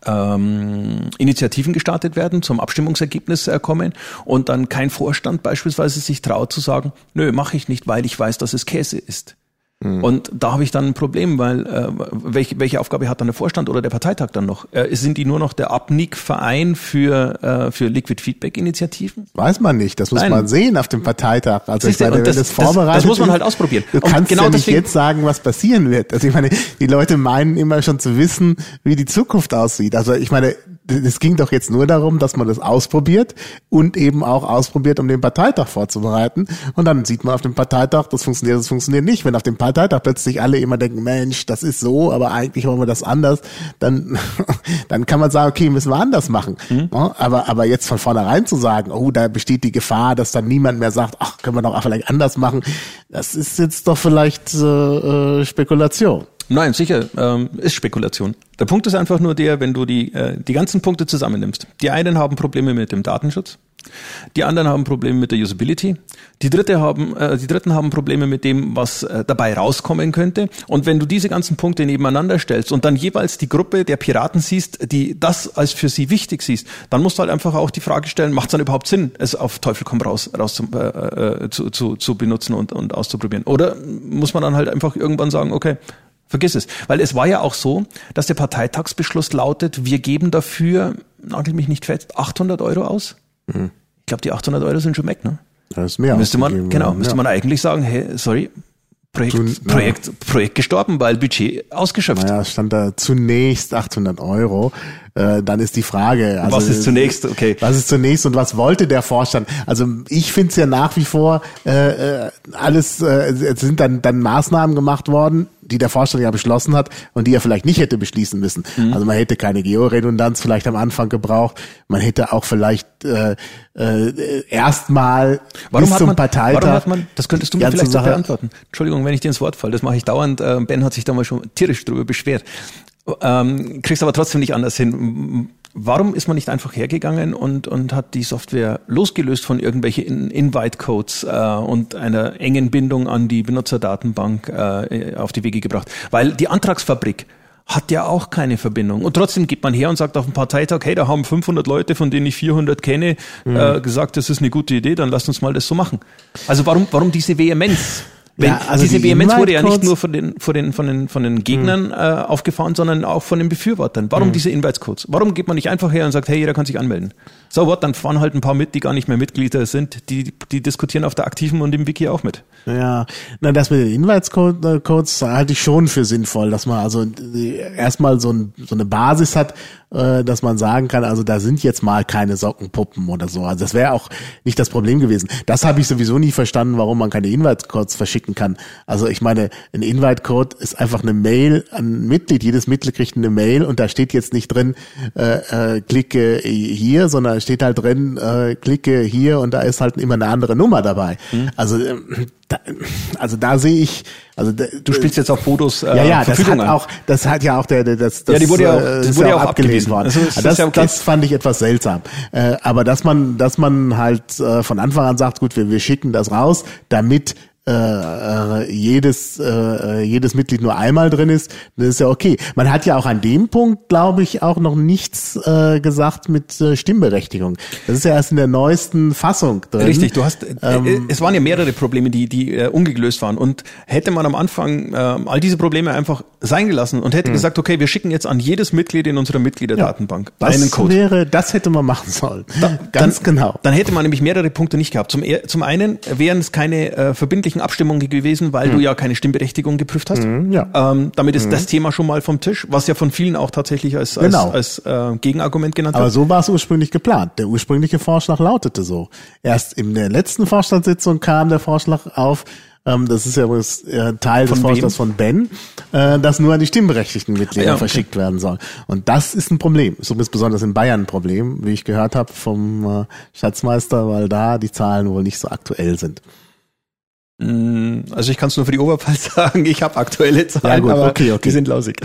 ähm, Initiativen gestartet werden, zum Abstimmungsergebnis äh, kommen und dann kein Vorstand beispielsweise sich traut zu sagen, nö, mache ich nicht, weil ich weiß, dass es Käse ist. Mhm. Und da habe ich dann ein Problem, weil äh, welche, welche Aufgabe hat dann der Vorstand oder der Parteitag dann noch? Äh, sind die nur noch der Abnick-Verein für, äh, für Liquid Feedback-Initiativen?
Weiß man nicht, das muss Nein. man sehen auf dem Parteitag. Also ich meine,
das, das, vorbereitet das, muss man halt ausprobieren.
Du kannst genau ja nicht jetzt sagen, was passieren wird. Also ich meine, die Leute meinen immer schon zu wissen, wie die Zukunft aussieht. Also ich meine, es ging doch jetzt nur darum, dass man das ausprobiert und eben auch ausprobiert, um den Parteitag vorzubereiten. Und dann sieht man auf dem Parteitag, das funktioniert, das funktioniert nicht. Wenn auf dem Parteitag plötzlich alle immer denken, Mensch, das ist so, aber eigentlich wollen wir das anders, dann, dann kann man sagen, okay, müssen wir anders machen. Mhm. Aber, aber jetzt von vornherein zu sagen, oh, da besteht die Gefahr, dass dann niemand mehr sagt, ach, können wir doch vielleicht anders machen, das ist jetzt doch vielleicht äh, äh Spekulation.
Nein, sicher, ähm, ist Spekulation. Der Punkt ist einfach nur der, wenn du die, äh, die ganzen Punkte zusammennimmst. Die einen haben Probleme mit dem Datenschutz, die anderen haben Probleme mit der Usability, die, dritte haben, äh, die dritten haben Probleme mit dem, was äh, dabei rauskommen könnte. Und wenn du diese ganzen Punkte nebeneinander stellst und dann jeweils die Gruppe der Piraten siehst, die das als für sie wichtig siehst, dann musst du halt einfach auch die Frage stellen, macht es dann überhaupt Sinn, es auf Teufel komm raus, raus zu, äh, äh, zu, zu, zu benutzen und, und auszuprobieren? Oder muss man dann halt einfach irgendwann sagen, okay, Vergiss es. Weil es war ja auch so, dass der Parteitagsbeschluss lautet, wir geben dafür, nagel mich nicht fest, 800 Euro aus. Mhm. Ich glaube, die 800 Euro sind schon weg, ne?
Das ist mehr.
Müsste man, genau, müsste ja. man eigentlich sagen, hey, sorry, Projekt, Tun, Projekt, ja. Projekt gestorben, weil Budget ausgeschöpft.
Naja, stand da zunächst 800 Euro. Äh, dann ist die Frage.
Also, was ist zunächst? Okay.
Was ist zunächst und was wollte der Vorstand? Also ich finde es ja nach wie vor äh, äh alles äh, es sind dann dann Maßnahmen gemacht worden, die der Vorstand ja beschlossen hat und die er vielleicht nicht hätte beschließen müssen. Mhm. Also man hätte keine Georedundanz vielleicht am Anfang gebraucht. Man hätte auch vielleicht äh, äh, erstmal
warum bis zum man, Parteitag. Warum hat man, das könntest du mir vielleicht Sache, beantworten. Entschuldigung, wenn ich dir ins Wort falle, das mache ich dauernd. Äh, ben hat sich da mal schon tierisch drüber beschwert. Ähm, kriegst aber trotzdem nicht anders hin. Warum ist man nicht einfach hergegangen und, und hat die Software losgelöst von irgendwelchen Invite-Codes äh, und einer engen Bindung an die Benutzerdatenbank äh, auf die Wege gebracht? Weil die Antragsfabrik hat ja auch keine Verbindung. Und trotzdem geht man her und sagt auf dem Parteitag, hey, da haben 500 Leute, von denen ich 400 kenne, mhm. äh, gesagt, das ist eine gute Idee, dann lasst uns mal das so machen. Also warum, warum diese Vehemenz? Wenn, ja, also diese die Vehemenz wurde ja nicht nur von den, von den, von den, von den Gegnern mhm. äh, aufgefahren, sondern auch von den Befürwortern. Warum mhm. diese Invite-Codes? Warum geht man nicht einfach her und sagt, hey, jeder kann sich anmelden? So what, dann fahren halt ein paar mit, die gar nicht mehr Mitglieder sind, die, die diskutieren auf der aktiven und im Wiki auch mit.
Ja, na, das mit den Invite-Codes halte ich schon für sinnvoll, dass man also erstmal so, ein, so eine Basis hat, äh, dass man sagen kann, also da sind jetzt mal keine Sockenpuppen oder so. Also das wäre auch nicht das Problem gewesen. Das habe ich sowieso nie verstanden, warum man keine Invite-Codes verschicken kann. Also ich meine, ein Invite-Code ist einfach eine Mail an ein Mitglied. Jedes Mitglied kriegt eine Mail und da steht jetzt nicht drin, äh, äh, klicke hier, sondern steht halt drin, äh, klicke hier und da ist halt immer eine andere Nummer dabei. Mhm. Also äh, da, also da sehe ich, also
du spielst jetzt auf Fotos.
Äh, ja, ja, das hat an. auch, das hat ja auch der, der das, das
ja, die wurde ja auch, äh, das wurde ja auch abgelesen worden.
Also, das, das, ja okay. das fand ich etwas seltsam. Äh, aber dass man, dass man halt äh, von Anfang an sagt, gut, wir, wir schicken das raus, damit äh, äh, jedes, äh, jedes Mitglied nur einmal drin ist, das ist ja okay. Man hat ja auch an dem Punkt, glaube ich, auch noch nichts äh, gesagt mit äh, Stimmberechtigung. Das ist ja erst in der neuesten Fassung
drin. Richtig, du hast, äh, ähm, es waren ja mehrere Probleme, die, die äh, ungelöst waren. Und hätte man am Anfang äh, all diese Probleme einfach sein gelassen und hätte hm. gesagt, okay, wir schicken jetzt an jedes Mitglied in unserer Mitgliederdatenbank
ja, einen Code. Wäre, das hätte man machen sollen.
Da, Ganz dann, genau. Dann hätte man nämlich mehrere Punkte nicht gehabt. Zum, zum einen wären es keine äh, verbindlichen öffentlichen Abstimmung gewesen, weil mhm. du ja keine Stimmberechtigung geprüft hast. Mhm, ja. ähm, damit ist mhm. das Thema schon mal vom Tisch, was ja von vielen auch tatsächlich als, als, genau. als äh, Gegenargument genannt
wird. Aber so war es ursprünglich geplant. Der ursprüngliche Vorschlag lautete so. Erst in der letzten Vorstandssitzung kam der Vorschlag auf, ähm, das ist ja übrigens äh, Teil
Von
des? Vorschlags von Ben, äh, dass nur an die stimmberechtigten Mitglieder
Ah, ja, okay.
verschickt werden soll. Und das ist ein Problem. So ist besonders in Bayern ein Problem, wie ich gehört habe vom äh, Schatzmeister, weil da die Zahlen wohl nicht so aktuell sind.
Mm, Also ich kann es nur für die Oberpfalz sagen, ich habe aktuelle Zahlen,
Ja, gut,
aber
okay, okay.
die sind lausig.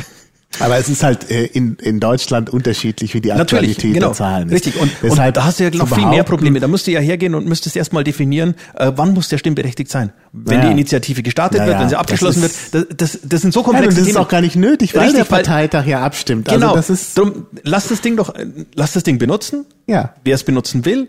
Aber es ist halt äh, in, in Deutschland unterschiedlich, wie die
Natürlich,
Aktualität
genau.
der Zahlen ist.
Richtig. Und, und
Deshalb
da hast du ja noch viel mehr Probleme. Da musst du ja hergehen und müsstest erstmal definieren, äh, wann muss der stimmberechtigt sein. Wenn
Ja, ja.
die Initiative gestartet
Ja,
wird, wenn sie abgeschlossen
ist-
wird. Das, das, das sind so
Nein,
komplexe
und das ist
Themen.
auch gar nicht nötig, weil
Richtig,
der Parteitag ja abstimmt.
Genau.
Also das ist,
Drum, lass das Ding doch, äh, lass das Ding benutzen.
ja.
Wer es benutzen will,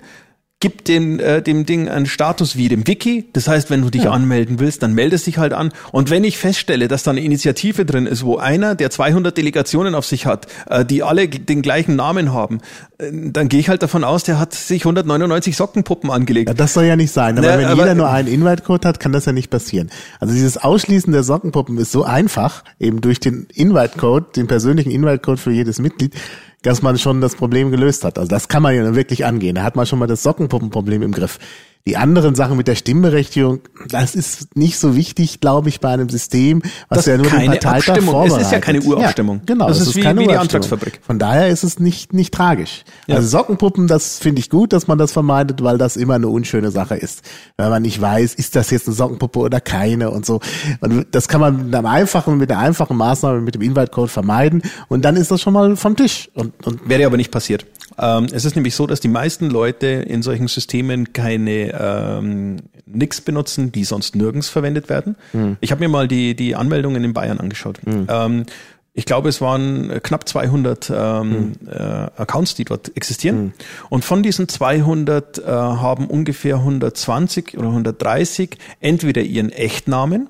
gibt dem, äh, dem Ding einen Status wie dem Wiki. Das heißt, wenn du dich
Ja.
anmelden willst, dann meldest dich halt an. Und wenn ich feststelle, dass da eine Initiative drin ist, wo einer, der 200 Delegationen auf sich hat, äh, die alle den gleichen Namen haben, äh, dann gehe ich halt davon aus, der hat sich 199 Sockenpuppen angelegt.
Ja, das soll ja nicht sein. Aber
Na,
wenn
aber-
jeder nur einen Invite-Code hat, kann das ja nicht passieren. Also dieses Ausschließen der Sockenpuppen ist so einfach, eben durch den Invite-Code, den persönlichen Invite-Code für jedes Mitglied, dass man schon das Problem gelöst hat. Also das kann man ja wirklich angehen. Da hat man schon mal das Sockenpuppenproblem im Griff. Die anderen Sachen mit der Stimmberechtigung, das ist nicht so wichtig, glaube ich, bei einem System, was
Das
ja nur den
keine
Parteitag
Abstimmung- es
vorbereitet.
ist ja keine Urabstimmung.
Ja, genau,
Das
es
ist wie-
keine
wie die. Antragsfabrik.
Von daher ist es nicht, nicht tragisch.
Ja.
Also Sockenpuppen, das finde ich gut, dass man das vermeidet, weil das immer eine unschöne Sache ist. Weil man nicht weiß, ist das jetzt eine Sockenpuppe oder keine und so. Und das kann man mit einem einfachen, mit der einfachen Maßnahme, mit dem Invite-Code vermeiden und dann ist das schon mal vom Tisch. Und, und
Wäre aber nicht passiert. Ähm, es ist nämlich so, dass die meisten Leute in solchen Systemen keine ähm, Nix benutzen, die sonst nirgends verwendet werden. Ich habe mir mal die, die Anmeldungen in Bayern angeschaut. Ähm, ich glaube, es waren äh, knapp 200 ähm, äh, Accounts, die dort existieren. Und von diesen 200 äh, haben ungefähr 120 oder 130 entweder ihren Echtnamen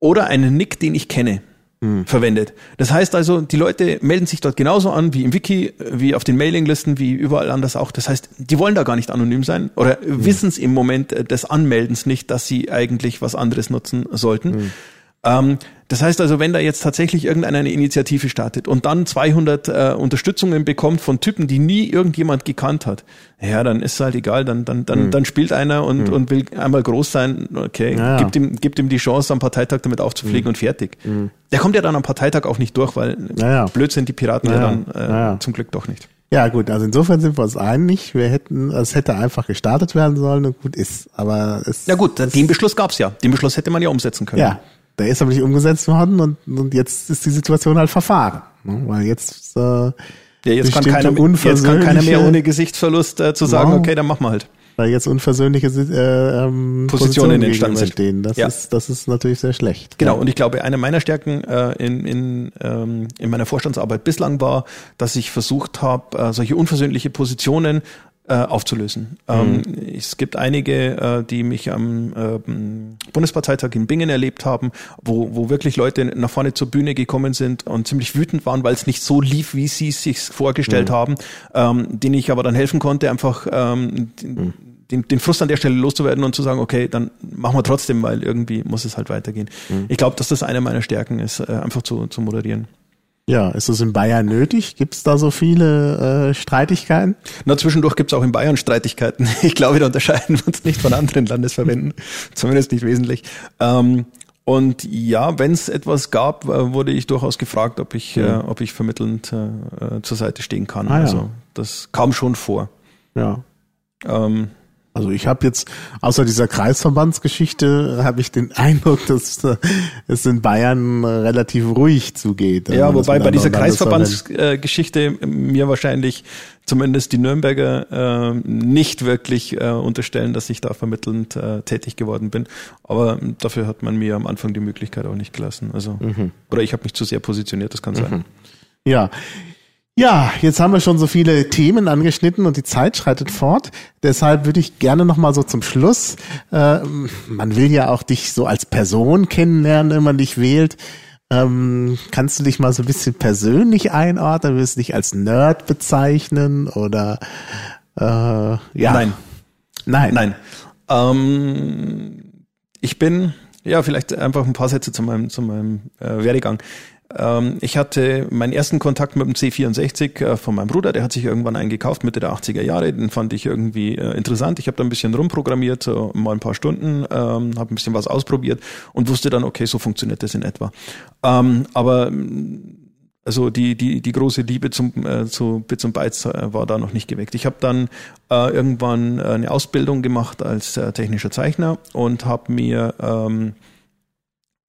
oder einen Nick, den ich kenne, verwendet. Das heißt also, die Leute melden sich dort genauso an wie im Wiki, wie auf den Mailinglisten, wie überall anders auch. Das heißt, die wollen da gar nicht anonym sein oder wissen es im Moment äh, des Anmeldens nicht, dass sie eigentlich was anderes nutzen sollten. Ähm, das heißt also, wenn da jetzt tatsächlich irgendeiner eine Initiative startet und dann 200 äh, Unterstützungen bekommt von Typen, die nie irgendjemand gekannt hat, ja, dann ist halt egal, dann dann dann, dann spielt einer und und will einmal groß sein, okay,
Ja,
gibt ihm gibt ihm die Chance am Parteitag damit aufzufliegen und fertig. Der kommt ja dann am Parteitag auch nicht durch, weil
Ja,
blöd sind die Piraten ja,
Ja,
dann äh, zum Glück doch nicht.
ja gut, also insofern sind wir uns einig. Wir hätten, es hätte einfach gestartet werden sollen und gut ist. Aber es
Ja gut, den Beschluss gab's ja. Den Beschluss hätte man ja umsetzen können.
Ja, der ist aber nicht umgesetzt worden und, und jetzt ist die Situation halt verfahren. ne? Weil jetzt, äh,
Ja, jetzt, kann keiner, jetzt kann keiner mehr ohne Gesichtsverlust äh, zu sagen,
Wow.
okay, dann machen wir halt.
weil jetzt unversöhnliche äh, ähm,
Positionen entstanden sind.
stehen. Das
Ja.
ist, das ist natürlich sehr schlecht.
Genau,
Ja.
und ich glaube, eine meiner Stärken äh, in, in, ähm, in meiner Vorstandsarbeit bislang war, dass ich versucht habe, äh, solche unversöhnliche Positionen äh, aufzulösen. Ähm, es gibt einige, äh, die mich am ähm, Bundesparteitag in Bingen erlebt haben, wo, wo wirklich Leute nach vorne zur Bühne gekommen sind und ziemlich wütend waren, weil es nicht so lief, wie sie es sich vorgestellt haben, ähm, denen ich aber dann helfen konnte, einfach ähm, den, den, den Frust an der Stelle loszuwerden und zu sagen, okay, dann machen wir trotzdem, weil irgendwie muss es halt weitergehen. Ich glaube, dass das eine meiner Stärken ist, äh, einfach zu, zu moderieren.
Ja, ist es in Bayern nötig? Gibt es da so viele äh, Streitigkeiten?
Na, zwischendurch gibt's auch in Bayern Streitigkeiten. Ich glaube, da unterscheiden wir uns nicht von anderen Landesverbänden, zumindest nicht wesentlich. Ähm, und ja, wenn es etwas gab, äh, wurde ich durchaus gefragt, ob ich, äh, ob ich vermittelnd äh, äh, zur Seite stehen kann.
Ah, ja.
Also das kam schon vor.
Ja.
Ähm,
Also ich habe jetzt, außer dieser Kreisverbandsgeschichte, habe ich den Eindruck, dass äh, es in Bayern äh, relativ ruhig zugeht.
Ja,
Also,
wobei bei dieser Kreisverbandsgeschichte mir wahrscheinlich zumindest die Nürnberger äh, nicht wirklich äh, unterstellen, dass ich da vermittelnd äh, tätig geworden bin. Aber dafür hat man mir am Anfang die Möglichkeit auch nicht gelassen. Also
Mhm.
oder ich habe mich zu sehr positioniert, das kann sein.
Ja. Ja, jetzt haben wir schon so viele Themen angeschnitten und die Zeit schreitet fort. Deshalb würde ich gerne noch mal so zum Schluss, äh, man will ja auch dich so als Person kennenlernen, wenn man dich wählt. Ähm, kannst du dich mal so ein bisschen persönlich einordnen? Willst du dich als Nerd bezeichnen oder äh, ja?
Nein,
Nein.
nein. Ähm, ich bin ja vielleicht einfach ein paar Sätze zu meinem zu meinem äh, Werdegang. Ähm, ich hatte meinen ersten Kontakt mit dem C64 äh, von meinem Bruder, der hat sich irgendwann einen gekauft Mitte der 80er Jahre, den fand ich irgendwie äh, interessant. Ich habe da ein bisschen rumprogrammiert, so mal ein paar Stunden, ähm, habe ein bisschen was ausprobiert und wusste dann, okay, so funktioniert das in etwa. Ähm, aber also die, die, die große Liebe zum, äh, zu Bits und Bytes äh, war da noch nicht geweckt. Ich habe dann äh, irgendwann äh, eine Ausbildung gemacht als technischer Zeichner und habe mir, ähm,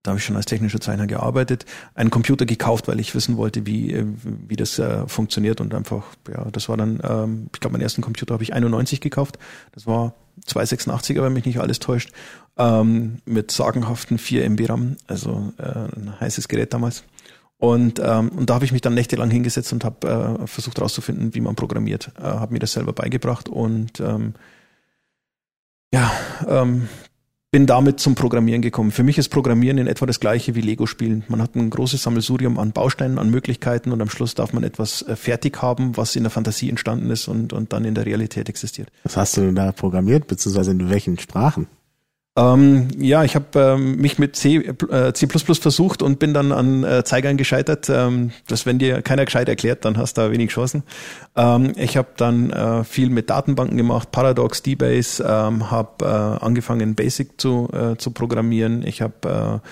da habe ich schon als technischer Zeichner gearbeitet, einen Computer gekauft, weil ich wissen wollte, wie, äh, wie das äh, funktioniert und einfach, ja, das war dann, ähm, ich glaube, meinen ersten Computer habe ich 91 gekauft. Das war 286er, wenn mich nicht alles täuscht, ähm, mit sagenhaften 4 MB RAM, also äh, ein heißes Gerät damals. Und, ähm, und da habe ich mich dann nächtelang hingesetzt und habe äh, versucht herauszufinden, wie man programmiert. Äh, habe mir das selber beigebracht und ähm, ja, ähm, bin damit zum Programmieren gekommen. Für mich ist Programmieren in etwa das gleiche wie Lego spielen. Man hat ein großes Sammelsurium an Bausteinen, an Möglichkeiten und am Schluss darf man etwas äh, fertig haben, was in der Fantasie entstanden ist und, und dann in der Realität existiert.
Was hast du da programmiert, beziehungsweise in welchen Sprachen?
Ähm, ja, ich habe ähm, mich mit C, äh, C++ versucht und bin dann an äh, Zeigern gescheitert. Ähm, dass wenn dir keiner gescheit erklärt, dann hast du da wenig Chancen. Ähm, ich habe dann äh, viel mit Datenbanken gemacht, Paradox, DBase, ähm, habe äh, angefangen Basic zu, äh, zu programmieren. Ich habe äh,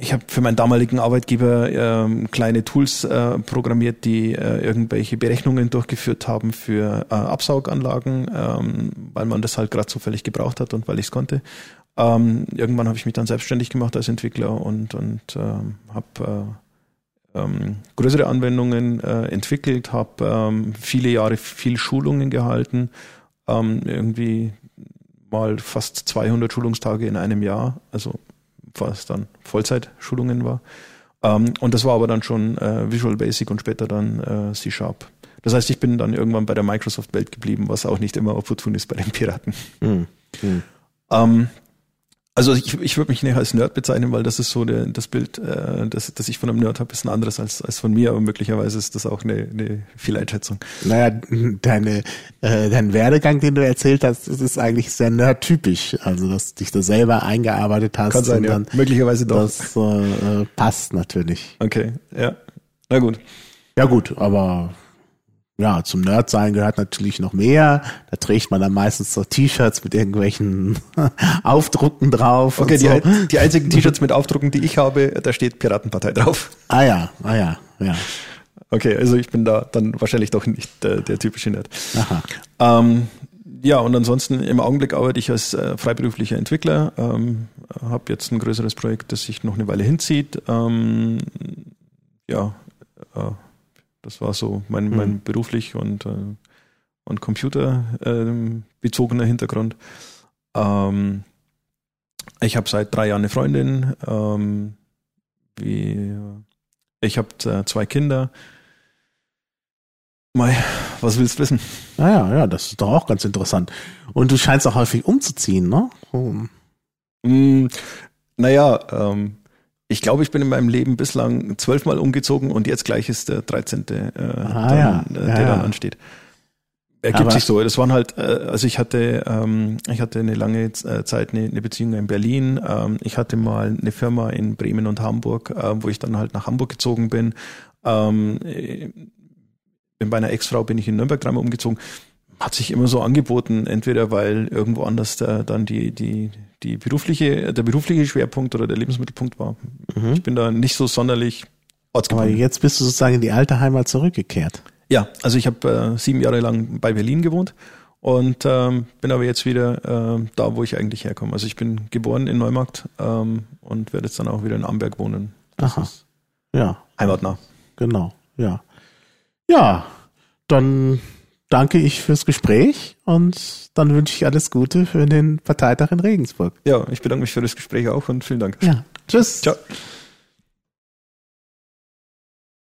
ich habe für meinen damaligen Arbeitgeber ähm, kleine Tools äh, programmiert, die äh, irgendwelche Berechnungen durchgeführt haben für äh, Absauganlagen, ähm, weil man das halt gerade zufällig gebraucht hat und weil ich es konnte. Ähm, irgendwann habe ich mich dann selbstständig gemacht als Entwickler und, und ähm, habe äh, ähm, größere Anwendungen äh, entwickelt, habe ähm, viele Jahre viel Schulungen gehalten, ähm, irgendwie mal fast 200 Schulungstage in einem Jahr, also was dann Vollzeitschulungen war. Ähm, und das war aber dann schon äh, Visual Basic und später dann äh, C Sharp. Das heißt, ich bin dann irgendwann bei der Microsoft-Welt geblieben, was auch nicht immer opportun ist bei den Piraten. Mhm. Mhm. Ähm, also ich, ich würde mich nicht als Nerd bezeichnen, weil das ist so der, das Bild, äh, das, das ich von einem Nerd habe, ist ein anderes als, als von mir, aber möglicherweise ist das auch eine, eine Fehleinschätzung.
Naja, deine, äh, dein Werdegang, den du erzählt hast, das ist eigentlich sehr nerdtypisch. Also, dass dich da selber eingearbeitet hast.
Kann sein, ja. Dann,
möglicherweise doch. Das äh, passt natürlich.
Okay, ja. Na gut.
Ja gut, aber ja, zum Nerdsein gehört natürlich noch mehr. Da trägt man dann meistens so T-Shirts mit irgendwelchen Aufdrucken drauf.
Okay, so. die, die einzigen T-Shirts mit Aufdrucken, die ich habe, da steht Piratenpartei drauf.
Ah ja, ah ja, ja.
Okay, also ich bin da dann wahrscheinlich doch nicht der, der typische Nerd. Aha. Ähm, ja, und ansonsten im Augenblick arbeite ich als äh, freiberuflicher Entwickler, ähm, habe jetzt ein größeres Projekt, das sich noch eine Weile hinzieht. Ähm, ja, äh, das war so mein, mhm. mein beruflich und, äh, und computerbezogener ähm, Hintergrund. Ähm, ich habe seit drei Jahren eine Freundin. Ähm, wie, ich habe äh, zwei Kinder. Mai, was willst du wissen?
Naja, ja, das ist doch auch ganz interessant. Und du scheinst auch häufig umzuziehen, ne?
Oh. Mm, naja, ähm, ich glaube, ich bin in meinem Leben bislang zwölfmal umgezogen und jetzt gleich ist der 13., äh, ah, dann, ja. äh, der ja, dann ansteht. Ergibt Aber sich so. Das waren halt, äh, also ich hatte, ähm, ich hatte eine lange äh, Zeit eine, eine Beziehung in Berlin. Ähm, ich hatte mal eine Firma in Bremen und Hamburg, äh, wo ich dann halt nach Hamburg gezogen bin. Ähm, äh, bei einer Ex-Frau bin ich in Nürnberg dreimal umgezogen hat sich immer so angeboten, entweder weil irgendwo anders da, dann die, die, die berufliche, der berufliche Schwerpunkt oder der Lebensmittelpunkt war. Mhm. Ich bin da nicht so sonderlich
ortsgebunden. Aber jetzt bist du sozusagen in die alte Heimat zurückgekehrt.
Ja, also ich habe äh, sieben Jahre lang bei Berlin gewohnt und ähm, bin aber jetzt wieder äh, da, wo ich eigentlich herkomme. Also ich bin geboren in Neumarkt ähm, und werde jetzt dann auch wieder in Amberg wohnen.
Das Aha. ja.
Heimatnah.
Genau, ja. Ja, dann danke ich fürs Gespräch und dann wünsche ich alles Gute für den Parteitag in Regensburg.
Ja, ich bedanke mich für das Gespräch auch und vielen Dank.
Ja, tschüss. Ciao.